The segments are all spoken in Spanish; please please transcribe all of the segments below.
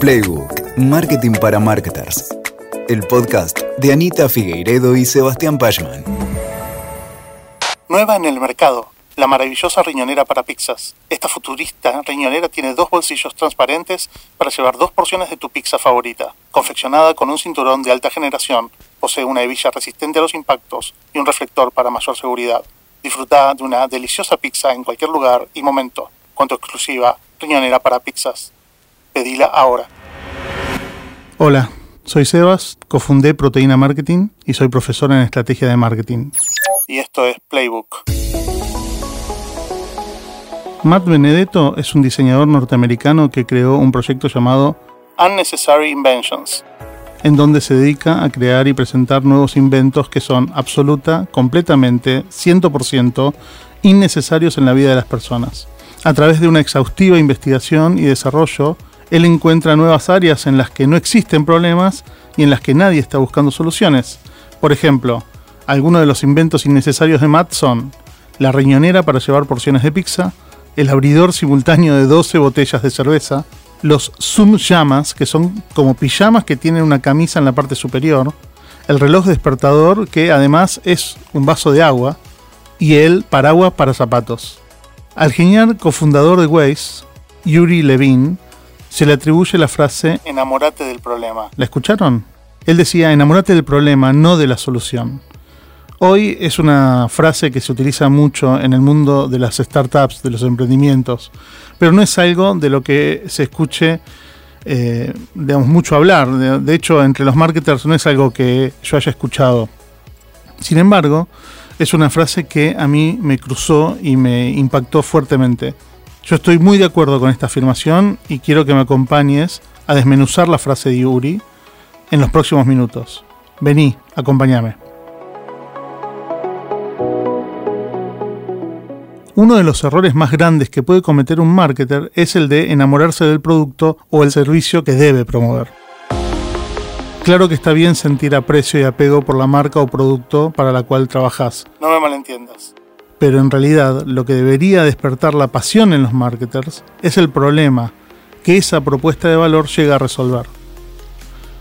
Playbook, Marketing para Marketers. El podcast de Anita Figueiredo y Sebastián Pachman. Nueva en el mercado, la maravillosa riñonera para pizzas. Esta futurista riñonera tiene dos bolsillos transparentes para llevar dos porciones de tu pizza favorita. Confeccionada con un cinturón de alta generación, posee una hebilla resistente a los impactos y un reflector para mayor seguridad. Disfruta de una deliciosa pizza en cualquier lugar y momento, con tu exclusiva riñonera para pizzas. Pedila ahora. Hola, soy Sebas, cofundé Proteína Marketing y soy profesor en estrategia de marketing. Y esto es Playbook. Matt Benedetto es un diseñador norteamericano que creó un proyecto llamado Unnecessary Inventions, en donde se dedica a crear y presentar nuevos inventos que son absoluta, completamente, 100% innecesarios en la vida de las personas. A través de una exhaustiva investigación y desarrollo, él encuentra nuevas áreas en las que no existen problemas y en las que nadie está buscando soluciones. Por ejemplo, algunos de los inventos innecesarios de Matt son la riñonera para llevar porciones de pizza, el abridor simultáneo de 12 botellas de cerveza, los zoom llamas, que son como pijamas que tienen una camisa en la parte superior, el reloj despertador, que además es un vaso de agua, y el paraguas para zapatos. Al genial cofundador de Waze, Yuri Levin, se le atribuye la frase enamórate del problema. ¿La escucharon? Él decía, enamórate del problema, no de la solución. Hoy es una frase que se utiliza mucho en el mundo de las startups, de los emprendimientos, pero no es algo de lo que se escuche, eh, digamos, mucho hablar. De, de hecho, entre los marketers no es algo que yo haya escuchado. Sin embargo, es una frase que a mí me cruzó y me impactó fuertemente. Yo estoy muy de acuerdo con esta afirmación y quiero que me acompañes a desmenuzar la frase de Yuri en los próximos minutos. Vení, acompáñame. Uno de los errores más grandes que puede cometer un marketer es el de enamorarse del producto o el servicio que debe promover. Claro que está bien sentir aprecio y apego por la marca o producto para la cual trabajas. No me malentiendas. Pero en realidad lo que debería despertar la pasión en los marketers es el problema que esa propuesta de valor llega a resolver.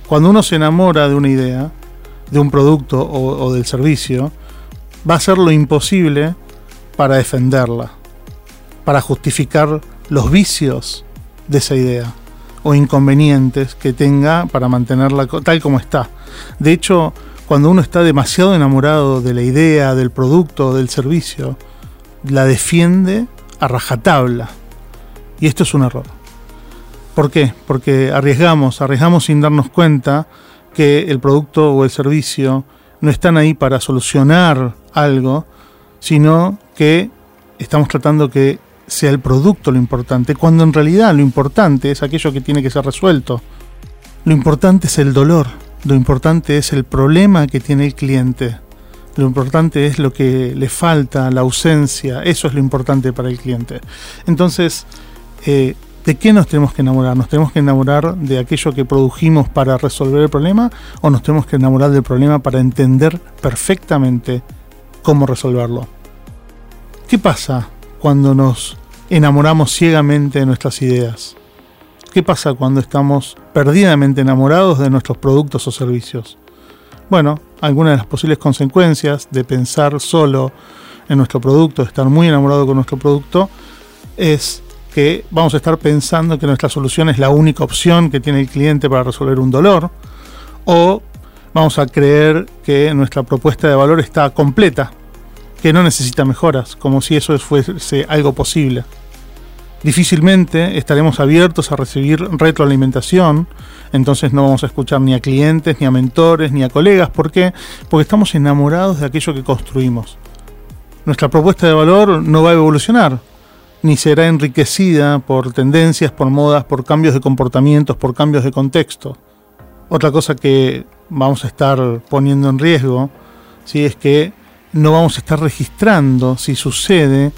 Cuando uno se enamora de una idea, de un producto o, del servicio, va a hacer lo imposible para defenderla, para justificar los vicios de esa idea o inconvenientes que tenga para mantenerla tal como está. De hecho, cuando uno está demasiado enamorado de la idea, del producto, del servicio, la defiende a rajatabla. Y esto es un error. ¿Por qué? Porque arriesgamos, arriesgamos sin darnos cuenta que el producto o el servicio no están ahí para solucionar algo, sino que estamos tratando que sea el producto lo importante, cuando en realidad lo importante es aquello que tiene que ser resuelto. Lo importante es el dolor, lo importante es el problema que tiene el cliente, lo importante es lo que le falta, la ausencia, eso es lo importante para el cliente. Entonces, eh, ¿de qué nos tenemos que enamorar? ¿Nos tenemos que enamorar de aquello que produjimos para resolver el problema o nos tenemos que enamorar del problema para entender perfectamente cómo resolverlo? ¿Qué pasa cuando nos enamoramos ciegamente de nuestras ideas? ¿Qué pasa cuando estamos perdidamente enamorados de nuestros productos o servicios? Bueno, algunas de las posibles consecuencias de pensar solo en nuestro producto, de estar muy enamorado con nuestro producto, es que vamos a estar pensando que nuestra solución es la única opción que tiene el cliente para resolver un dolor, o vamos a creer que nuestra propuesta de valor está completa, que no necesita mejoras, como si eso fuese algo posible. Difícilmente estaremos abiertos a recibir retroalimentación, entonces no vamos a escuchar ni a clientes, ni a mentores, ni a colegas. ¿Por qué? Porque estamos enamorados de aquello que construimos. Nuestra propuesta de valor no va a evolucionar, ni será enriquecida por tendencias, por modas, por cambios de comportamientos, por cambios de contexto. Otra cosa que vamos a estar poniendo en riesgo ¿sí? es que no vamos a estar registrando si sucede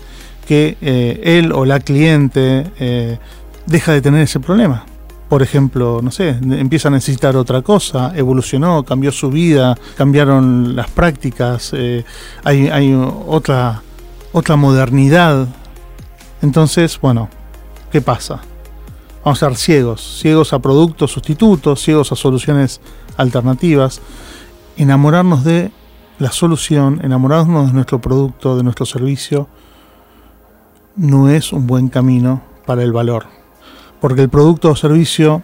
que eh, él o la cliente eh, deja de tener ese problema. Por ejemplo, no sé, empieza a necesitar otra cosa, evolucionó, cambió su vida, cambiaron las prácticas, eh, hay, hay otra, otra modernidad. Entonces, bueno, ¿qué pasa? Vamos a ser ciegos, ciegos a productos sustitutos, ciegos a soluciones alternativas. Enamorarnos de la solución, enamorarnos de nuestro producto, de nuestro servicio, no es un buen camino para el valor. Porque el producto o servicio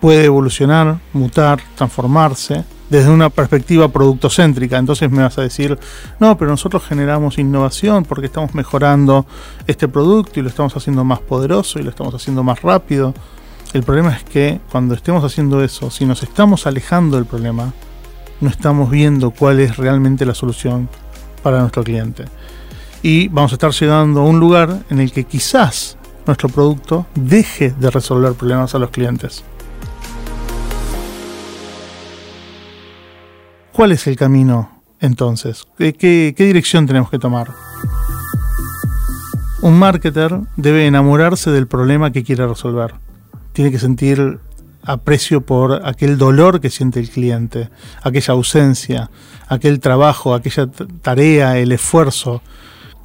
puede evolucionar, mutar, transformarse desde una perspectiva productocéntrica. Entonces me vas a decir, no, pero nosotros generamos innovación porque estamos mejorando este producto y lo estamos haciendo más poderoso y lo estamos haciendo más rápido. El problema es que cuando estemos haciendo eso, si nos estamos alejando del problema, no estamos viendo cuál es realmente la solución para nuestro cliente. Y vamos a estar llegando a un lugar en el que quizás nuestro producto deje de resolver problemas a los clientes. ¿Cuál es el camino entonces? ¿Qué, dirección tenemos que tomar? Un marketer debe enamorarse del problema que quiere resolver. Tiene que sentir aprecio por aquel dolor que siente el cliente, aquella ausencia, aquel trabajo, aquella tarea, el esfuerzo,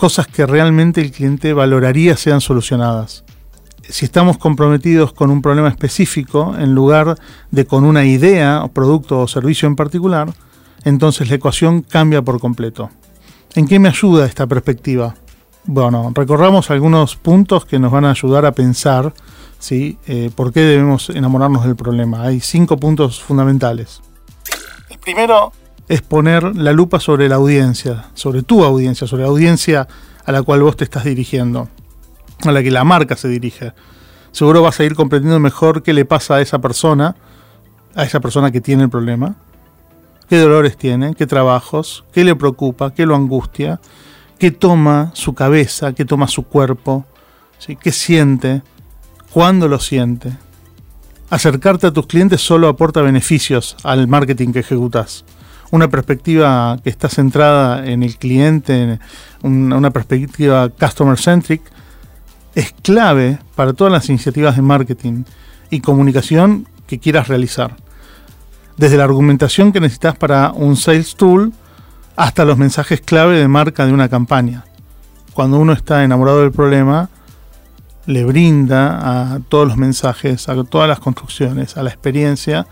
cosas que realmente el cliente valoraría sean solucionadas. Si estamos comprometidos con un problema específico, en lugar de con una idea, producto o servicio en particular, entonces la ecuación cambia por completo. ¿En qué me ayuda esta perspectiva? Bueno, recorramos algunos puntos que nos van a ayudar a pensar ¿sí? Eh, por qué debemos enamorarnos del problema. Hay cinco puntos fundamentales. El primero es poner la lupa sobre la audiencia, sobre tu audiencia, sobre la audiencia a la cual vos te estás dirigiendo, a la que la marca se dirige. Seguro vas a ir comprendiendo mejor qué le pasa a esa persona, a esa persona que tiene el problema, qué dolores tiene, qué trabajos, qué le preocupa, qué lo angustia, qué toma su cabeza, qué toma su cuerpo, ¿sí? qué siente, cuándo lo siente. Acercarte a tus clientes solo aporta beneficios al marketing que ejecutas. Una perspectiva que está centrada en el cliente, una perspectiva customer centric, es clave para todas las iniciativas de marketing y comunicación que quieras realizar desde la argumentación que necesitas para un sales tool hasta los mensajes clave de marca de una campaña. Cuando uno está enamorado del problema, le brinda a todos los mensajes, a todas las construcciones, a la experiencia,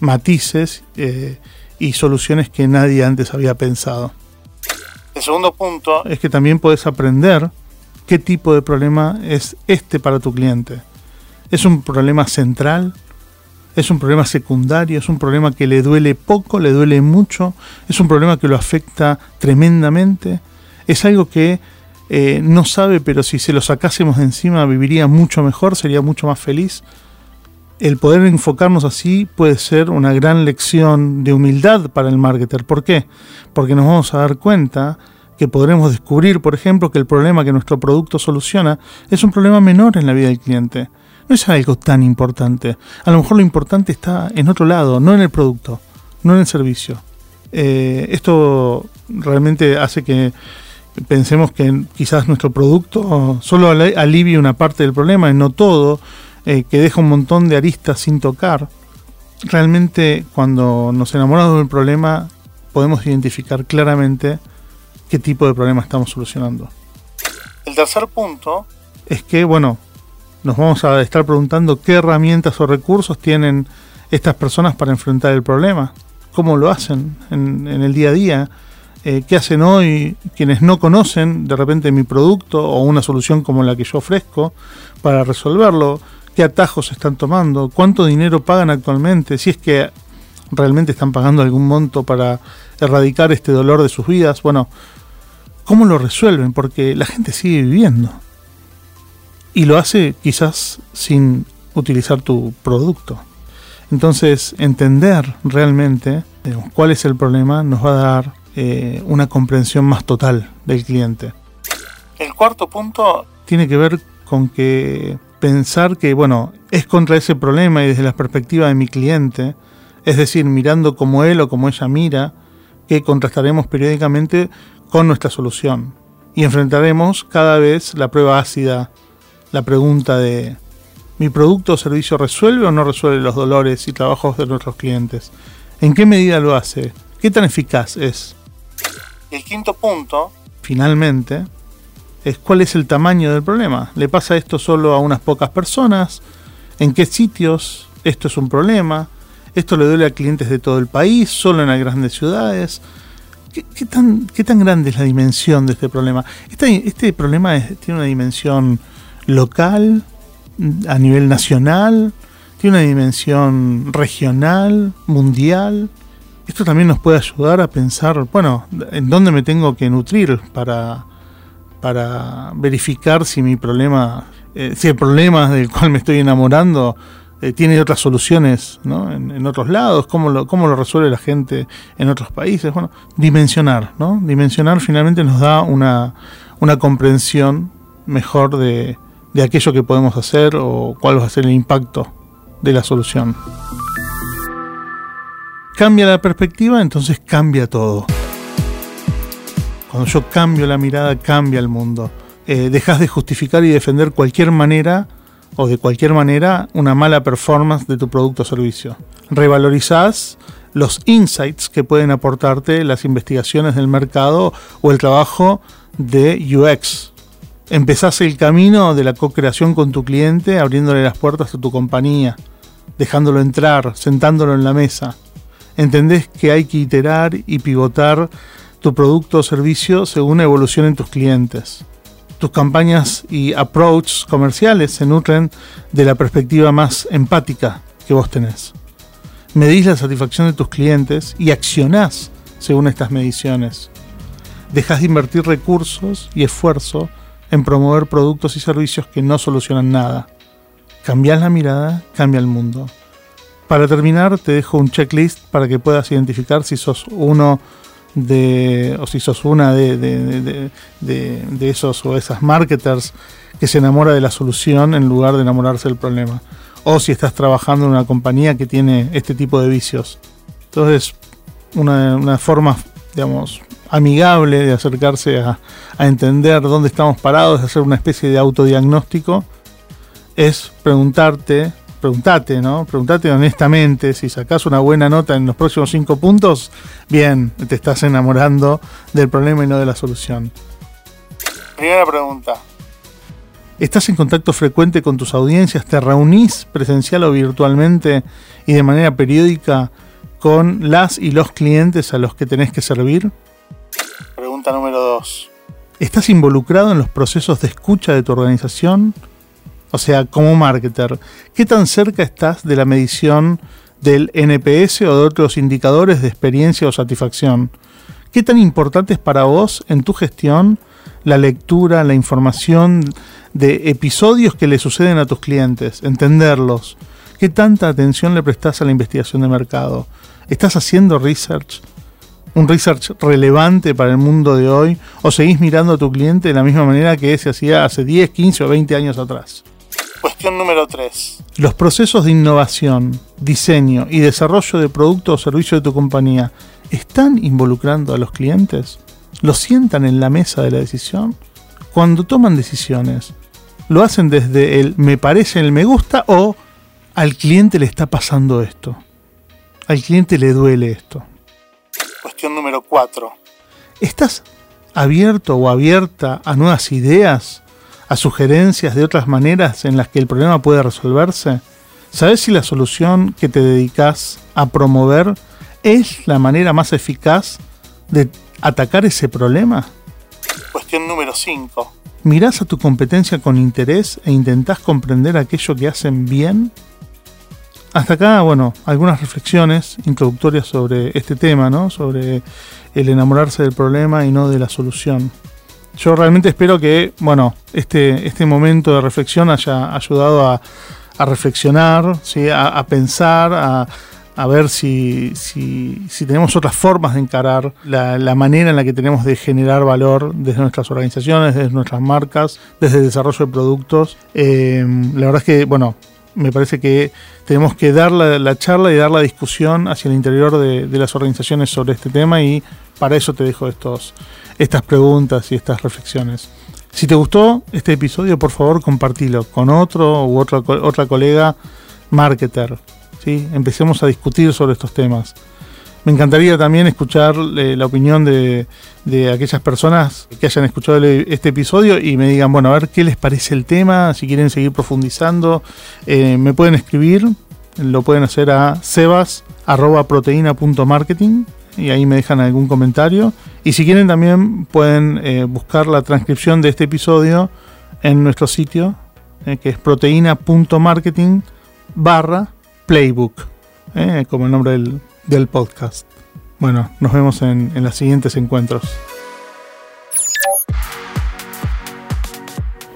matices eh, y soluciones que nadie antes había pensado. El segundo punto es que también puedes aprender qué tipo de problema es este para tu cliente. ¿Es un problema central? es un problema secundario, es un problema que le duele poco, le duele mucho, es un problema que lo afecta tremendamente, es algo que eh, no sabe, pero si se lo sacásemos de encima viviría mucho mejor, sería mucho más feliz. El poder enfocarnos así puede ser una gran lección de humildad para el marketer. ¿Por qué? Porque nos vamos a dar cuenta que podremos descubrir, por ejemplo, que el problema que nuestro producto soluciona es un problema menor en la vida del cliente no es algo tan importante. A lo mejor lo importante está en otro lado, no en el producto, no en el servicio. Eh, esto realmente hace que pensemos que quizás nuestro producto solo alivie una parte del problema y no todo, eh, que deja un montón de aristas sin tocar. Realmente cuando nos enamoramos del problema podemos identificar claramente qué tipo de problema estamos solucionando. El tercer punto es que, bueno, nos vamos a estar preguntando qué herramientas o recursos tienen estas personas para enfrentar el problema, cómo lo hacen en, el día a día, eh, qué hacen hoy quienes no conocen de repente mi producto o una solución como la que yo ofrezco para resolverlo, qué atajos están tomando, cuánto dinero pagan actualmente, si es que realmente están pagando algún monto para erradicar este dolor de sus vidas, bueno, cómo lo resuelven, porque la gente sigue viviendo y lo hace quizás sin utilizar tu producto. Entonces, entender realmente cuál es el problema nos va a dar eh, una comprensión más total del cliente. El cuarto punto tiene que ver con que pensar que, bueno, es contra ese problema y desde la perspectiva de mi cliente, es decir, mirando como él o como ella mira, que contrastaremos periódicamente con nuestra solución y enfrentaremos cada vez la prueba ácida la pregunta de ¿mi producto o servicio resuelve o no resuelve los dolores y trabajos de nuestros clientes? ¿En qué medida lo hace? ¿Qué tan eficaz es? El quinto punto, finalmente, es cuál es el tamaño del problema. ¿Le pasa esto solo a unas pocas personas? en qué sitios esto es un problema, esto le duele a clientes de todo el país, solo en las grandes ciudades. ¿Qué, tan, qué tan grande es la dimensión de este problema? Este, este problema tiene una dimensión local, a nivel nacional, tiene una dimensión regional, mundial. Esto también nos puede ayudar a pensar, bueno, en dónde me tengo que nutrir para, para verificar si mi problema, eh, si el problema del cual me estoy enamorando eh, tiene otras soluciones ¿no? en, otros lados, cómo lo, cómo lo resuelve la gente en otros países. Bueno, dimensionar, ¿no? Dimensionar finalmente nos da una, una comprensión mejor de, de aquello que podemos hacer o cuál va a ser el impacto de la solución. Cambia la perspectiva, entonces cambia todo. Cuando yo cambio la mirada, cambia el mundo. Eh, dejas de justificar y defender cualquier manera o de cualquier manera una mala performance de tu producto o servicio. Revalorizás los insights que pueden aportarte las investigaciones del mercado o el trabajo de UX. Empezás el camino de la co-creación con tu cliente abriéndole las puertas a tu compañía, dejándolo entrar, sentándolo en la mesa. Entendés que hay que iterar y pivotar tu producto o servicio según evolucionen tus clientes tus campañas y approaches comerciales se nutren de la perspectiva más empática que vos tenés. Medís la satisfacción de tus clientes y accionás según estas mediciones. Dejas de invertir recursos y esfuerzo en promover productos y servicios que no solucionan nada. Cambiás la mirada, cambia el mundo. Para terminar, te dejo un checklist para que puedas identificar si sos uno de, o si sos una de, de, esos o esas marketers que se enamora de la solución en lugar de enamorarse del problema. O si estás trabajando en una compañía que tiene este tipo de vicios. Entonces, una, una forma, digamos, amigable de acercarse a, a entender dónde estamos parados, de hacer una especie de autodiagnóstico, es preguntarte preguntate, ¿no? Preguntate honestamente, si sacás una buena nota en los próximos cinco puntos, bien, te estás enamorando del problema y no de la solución. Primera pregunta. ¿Estás en contacto frecuente con tus audiencias? ¿Te reunís presencial o virtualmente y de manera periódica con las y los clientes a los que tenés que servir? Pregunta número dos. ¿Estás involucrado en los procesos de escucha de tu organización? O sea, como marketer, ¿qué tan cerca estás de la medición del NPS o de otros indicadores de experiencia o satisfacción? ¿Qué tan importante es para vos en tu gestión la lectura, la información de episodios que le suceden a tus clientes, entenderlos? ¿Qué tanta atención le prestas a la investigación de mercado? ¿Estás haciendo research? ¿Un research relevante para el mundo de hoy? ¿O seguís mirando a tu cliente de la misma manera que se hacía hace 10, 15 o 20 años atrás? Cuestión número 3. Los procesos de innovación, diseño y desarrollo de producto o servicio de tu compañía están involucrando a los clientes? ¿Los sientan en la mesa de la decisión? Cuando toman decisiones, ¿lo hacen desde el me parece, el me gusta o al cliente le está pasando esto? Al cliente le duele esto. Cuestión número 4. ¿Estás abierto o abierta a nuevas ideas a sugerencias de otras maneras en las que el problema puede resolverse? ¿Sabes si la solución que te dedicas a promover es la manera más eficaz de atacar ese problema? Cuestión número 5. ¿Mirás a tu competencia con interés e intentás comprender aquello que hacen bien? Hasta acá, bueno, algunas reflexiones introductorias sobre este tema, ¿no? Sobre el enamorarse del problema y no de la solución. Yo realmente espero que, bueno, este, este momento de reflexión haya ayudado a, reflexionar, ¿sí? a, pensar, a, ver si, si, tenemos otras formas de encarar la, manera en la que tenemos de generar valor desde nuestras organizaciones, desde nuestras marcas, desde el desarrollo de productos. Eh, la verdad es que, bueno, me parece que tenemos que dar la, charla y dar la discusión hacia el interior de, de las organizaciones sobre este tema y para eso te dejo estos, estas preguntas y estas reflexiones. Si te gustó este episodio, por favor, compartilo con otro u otra, otra colega marketer. ¿sí? Empecemos a discutir sobre estos temas. Me encantaría también escuchar eh, la opinión de, de, aquellas personas que hayan escuchado este episodio y me digan, bueno, a ver qué les parece el tema, si quieren seguir profundizando. Eh, me pueden escribir, lo pueden hacer a sebas.proteína.marketing y ahí me dejan algún comentario. Y si quieren también pueden eh, buscar la transcripción de este episodio en nuestro sitio, que es proteína.marketing barra playbook, como el nombre del, del podcast. Bueno, nos vemos en, en los siguientes encuentros.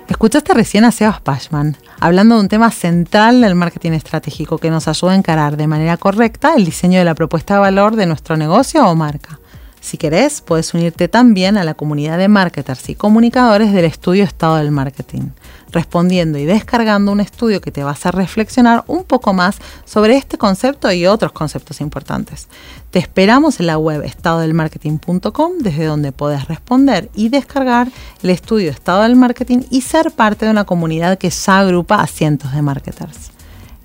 Escuchaste recién a Sebas Pashman hablando de un tema central del marketing estratégico que nos ayuda a encarar de manera correcta el diseño de la propuesta de valor de nuestro negocio o marca. Si querés, puedes unirte también a la comunidad de marketers y comunicadores del estudio Estado del Marketing, respondiendo y descargando un estudio que te va a hacer reflexionar un poco más sobre este concepto y otros conceptos importantes. Te esperamos en la web estadodelmarketing.com, desde donde puedes responder y descargar el estudio Estado del Marketing y ser parte de una comunidad que ya agrupa a cientos de marketers.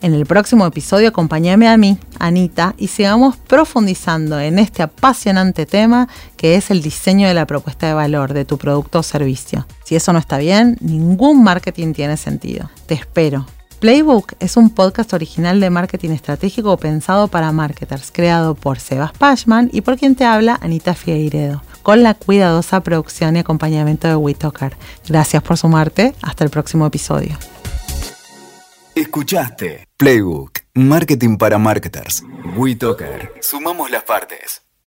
En el próximo episodio acompáñame a mí, Anita, y sigamos profundizando en este apasionante tema que es el diseño de la propuesta de valor de tu producto o servicio. Si eso no está bien, ningún marketing tiene sentido. Te espero. Playbook es un podcast original de marketing estratégico pensado para marketers, creado por Sebas Pashman y por quien te habla, Anita Figueiredo, con la cuidadosa producción y acompañamiento de WeTalker. Gracias por sumarte. Hasta el próximo episodio. Escuchaste Playbook, Marketing para Marketers. WeToker. Sumamos las partes.